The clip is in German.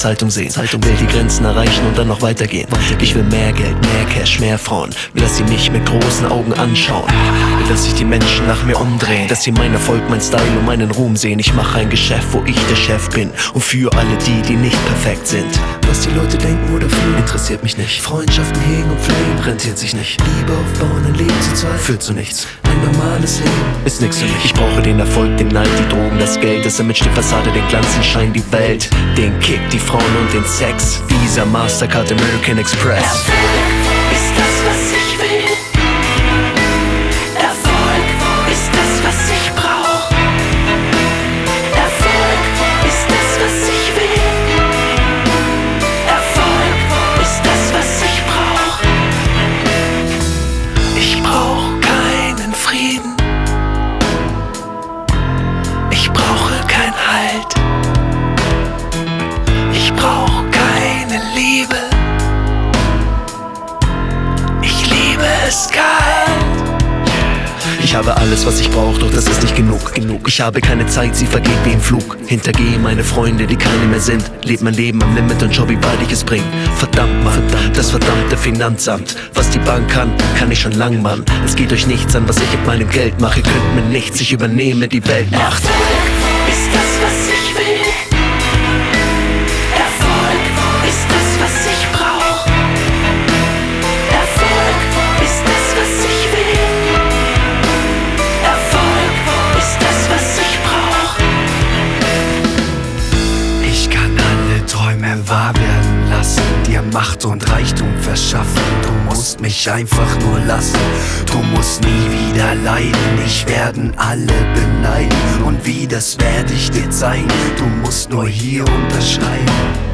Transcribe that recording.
Zeitung sehen. Zeitung will die Grenzen erreichen und dann noch weitergehen. Ich will mehr Geld, mehr Cash, mehr Frauen. Will, dass sie mich mit großen Augen anschauen. Will, dass sich die Menschen nach mir umdrehen. Dass sie mein Erfolg, mein Style und meinen Ruhm sehen. Ich mache ein Geschäft, wo ich der Chef bin. Und für alle die, die nicht perfekt sind. Was die Leute denken oder fühlen, interessiert mich nicht. Freundschaften hegen und pflegen, rentiert sich nicht. Liebe aufbauen, ein Leben zu zweit, führt zu nichts. Ein normales Leben ist nix für mich. Ich brauche den Erfolg, den Neid, die Drogen, das Geld, das Image, die Fassade, den Glanz, den Schein, die Welt. Den Kick, die Frauen und den Sex. Visa, Mastercard, American Express. Erfolg ist das, was ich will. Ich habe alles, was ich brauche, doch das ist nicht genug. genug. Ich habe keine Zeit, sie vergeht wie im Flug. Hintergehe meine Freunde, die keine mehr sind. Leb mein Leben am Limit und schau, wie weit ich es bring. Verdammt, Mann, das verdammte Finanzamt. Was die Bank kann, kann ich schon lang, Mann. Es geht euch nichts an, was ich mit meinem Geld mache. Könnt mir nichts, ich übernehme die Weltmacht. Erfolg wahr werden lassen, dir Macht und Reichtum verschaffen. Du musst mich einfach nur lassen, du musst nie wieder leiden. Ich werden alle beneiden und wie das werde ich dir zeigen. Du musst nur hier unterschreiben.